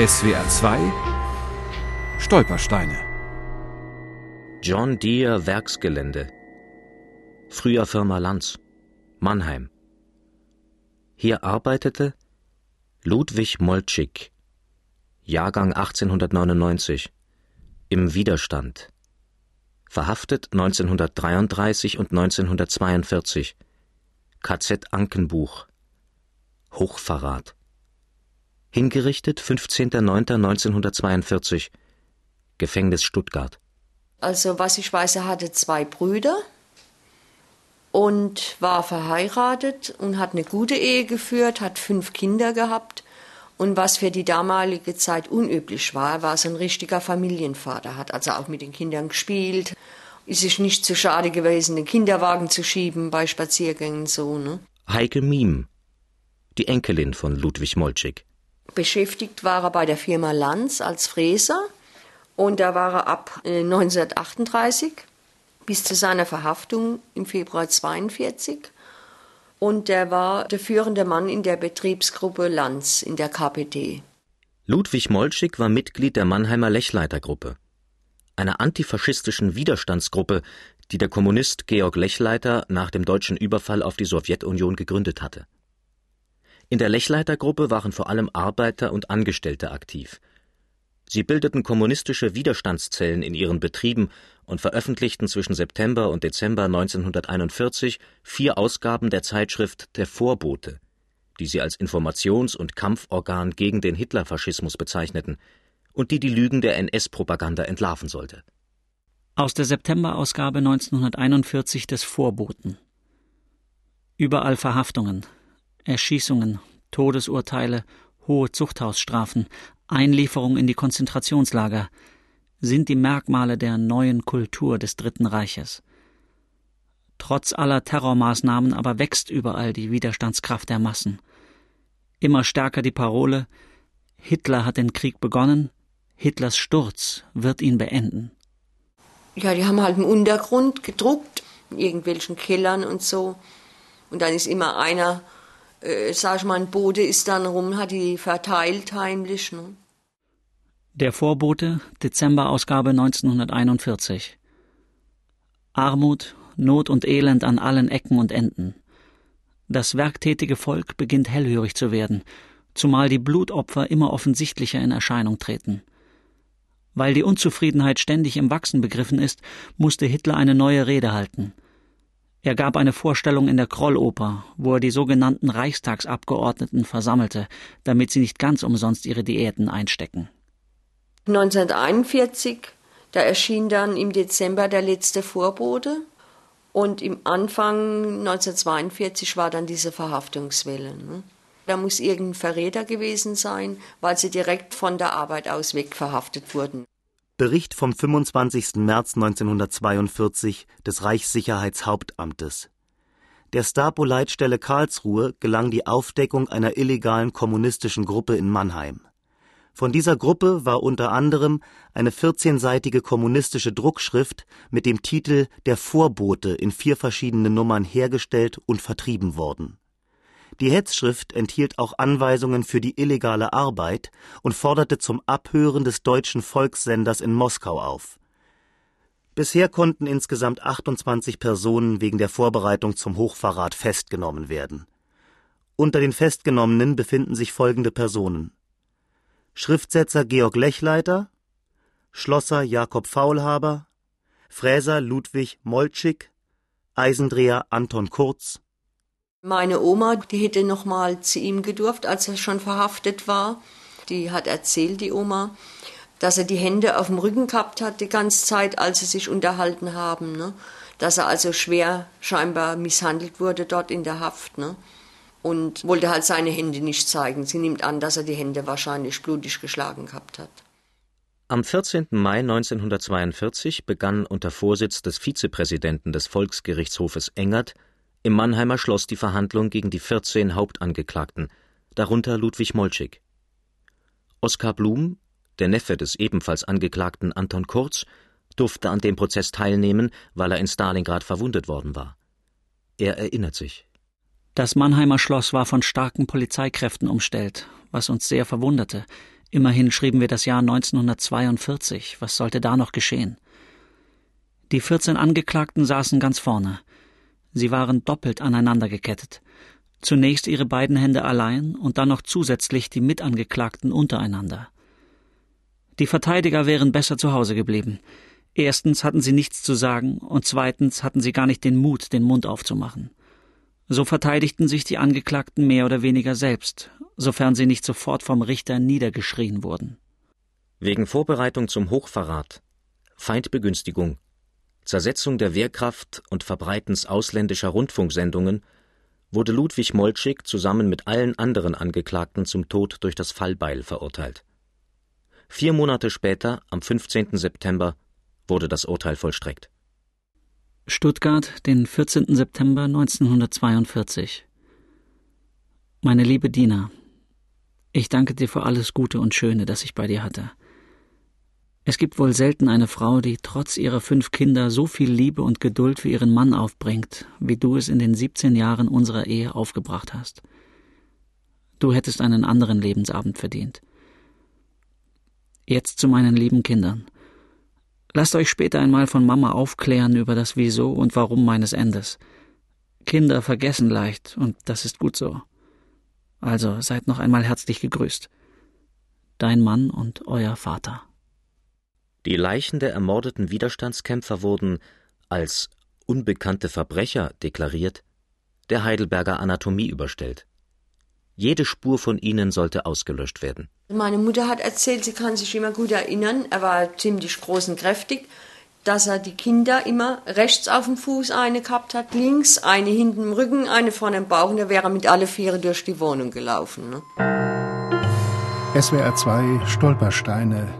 SWR 2 Stolpersteine. John Deere Werksgelände. Früher Firma Lanz Mannheim. Hier arbeitete Ludwig Moltschik Jahrgang 1899 im Widerstand. Verhaftet 1933 und 1942 KZ Ankenbuch. Hochverrat Hingerichtet 15.09.1942 Gefängnis Stuttgart. Also was ich weiß, er hatte zwei Brüder und war verheiratet und hat eine gute Ehe geführt, hat fünf Kinder gehabt und was für die damalige Zeit unüblich war, war so ein richtiger Familienvater, hat also auch mit den Kindern gespielt, ist sich nicht zu schade gewesen, den Kinderwagen zu schieben bei Spaziergängen so. Ne? Heike Miem, die Enkelin von Ludwig Moltschik. Beschäftigt war er bei der Firma Lanz als Fräser und da war er ab 1938 äh, bis zu seiner Verhaftung im Februar 1942 und er war der führende Mann in der Betriebsgruppe Lanz in der KPD. Ludwig Moltschik war Mitglied der Mannheimer Lechleitergruppe, einer antifaschistischen Widerstandsgruppe, die der Kommunist Georg Lechleiter nach dem deutschen Überfall auf die Sowjetunion gegründet hatte. In der Lechleitergruppe waren vor allem Arbeiter und Angestellte aktiv. Sie bildeten kommunistische Widerstandszellen in ihren Betrieben und veröffentlichten zwischen September und Dezember 1941 vier Ausgaben der Zeitschrift Der Vorbote, die sie als Informations- und Kampforgan gegen den Hitlerfaschismus bezeichneten und die die Lügen der NS-Propaganda entlarven sollte. Aus der September-Ausgabe 1941 des Vorboten. Überall Verhaftungen, Erschießungen, Todesurteile, hohe Zuchthausstrafen, Einlieferung in die Konzentrationslager sind die Merkmale der neuen Kultur des Dritten Reiches. Trotz aller Terrormaßnahmen aber wächst überall die Widerstandskraft der Massen. Immer stärker die Parole Hitler hat den Krieg begonnen, Hitlers Sturz wird ihn beenden. Ja, die haben halt im Untergrund gedruckt, in irgendwelchen Kellern und so. Und dann ist immer einer äh, sag ich mal, ein Bote ist dann rum, hat die verteilt heimlich. Ne? Der Vorbote, Dezemberausgabe 1941. Armut, Not und Elend an allen Ecken und Enden. Das werktätige Volk beginnt hellhörig zu werden, zumal die Blutopfer immer offensichtlicher in Erscheinung treten. Weil die Unzufriedenheit ständig im Wachsen begriffen ist, musste Hitler eine neue Rede halten – er gab eine Vorstellung in der Krolloper, wo er die sogenannten Reichstagsabgeordneten versammelte, damit sie nicht ganz umsonst ihre Diäten einstecken. 1941, da erschien dann im Dezember der letzte Vorbote und im Anfang 1942 war dann diese Verhaftungswelle. Ne? Da muss irgendein Verräter gewesen sein, weil sie direkt von der Arbeit aus weg verhaftet wurden. Bericht vom 25. März 1942 des Reichssicherheitshauptamtes. Der Stapo-Leitstelle Karlsruhe gelang die Aufdeckung einer illegalen kommunistischen Gruppe in Mannheim. Von dieser Gruppe war unter anderem eine 14-seitige kommunistische Druckschrift mit dem Titel Der Vorbote in vier verschiedenen Nummern hergestellt und vertrieben worden die Hetzschrift enthielt auch Anweisungen für die illegale Arbeit und forderte zum Abhören des deutschen Volkssenders in Moskau auf. Bisher konnten insgesamt 28 Personen wegen der Vorbereitung zum Hochverrat festgenommen werden. Unter den Festgenommenen befinden sich folgende Personen: Schriftsetzer Georg Lechleiter, Schlosser Jakob Faulhaber, Fräser Ludwig Moltschik, Eisendreher Anton Kurz, meine Oma, die hätte noch mal zu ihm gedurft, als er schon verhaftet war. Die hat erzählt, die Oma, dass er die Hände auf dem Rücken gehabt hat die ganze Zeit, als sie sich unterhalten haben. Ne? Dass er also schwer scheinbar misshandelt wurde dort in der Haft. Ne? Und wollte halt seine Hände nicht zeigen. Sie nimmt an, dass er die Hände wahrscheinlich blutig geschlagen gehabt hat. Am 14. Mai 1942 begann unter Vorsitz des Vizepräsidenten des Volksgerichtshofes Engert im Mannheimer Schloss die Verhandlung gegen die 14 Hauptangeklagten, darunter Ludwig Moltschik. Oskar Blum, der Neffe des ebenfalls Angeklagten Anton Kurz, durfte an dem Prozess teilnehmen, weil er in Stalingrad verwundet worden war. Er erinnert sich. Das Mannheimer Schloss war von starken Polizeikräften umstellt, was uns sehr verwunderte. Immerhin schrieben wir das Jahr 1942. Was sollte da noch geschehen? Die 14 Angeklagten saßen ganz vorne. Sie waren doppelt aneinander gekettet. Zunächst ihre beiden Hände allein und dann noch zusätzlich die Mitangeklagten untereinander. Die Verteidiger wären besser zu Hause geblieben. Erstens hatten sie nichts zu sagen und zweitens hatten sie gar nicht den Mut, den Mund aufzumachen. So verteidigten sich die Angeklagten mehr oder weniger selbst, sofern sie nicht sofort vom Richter niedergeschrien wurden. Wegen Vorbereitung zum Hochverrat, Feindbegünstigung, Zersetzung der Wehrkraft und Verbreitens ausländischer Rundfunksendungen wurde Ludwig Moltschig zusammen mit allen anderen Angeklagten zum Tod durch das Fallbeil verurteilt. Vier Monate später, am 15. September, wurde das Urteil vollstreckt. Stuttgart, den 14. September 1942. Meine liebe Dina, ich danke dir für alles Gute und Schöne, das ich bei dir hatte. Es gibt wohl selten eine Frau, die trotz ihrer fünf Kinder so viel Liebe und Geduld für ihren Mann aufbringt, wie du es in den 17 Jahren unserer Ehe aufgebracht hast. Du hättest einen anderen Lebensabend verdient. Jetzt zu meinen lieben Kindern. Lasst euch später einmal von Mama aufklären über das Wieso und Warum meines Endes. Kinder vergessen leicht, und das ist gut so. Also seid noch einmal herzlich gegrüßt. Dein Mann und euer Vater. Die Leichen der ermordeten Widerstandskämpfer wurden als unbekannte Verbrecher deklariert, der Heidelberger Anatomie überstellt. Jede Spur von ihnen sollte ausgelöscht werden. Meine Mutter hat erzählt, sie kann sich immer gut erinnern, er war ziemlich groß und kräftig, dass er die Kinder immer rechts auf dem Fuß eine gehabt hat, links, eine hinten im Rücken, eine vorne im Bauch und er wäre mit alle Viere durch die Wohnung gelaufen. Ne? SWR 2 Stolpersteine.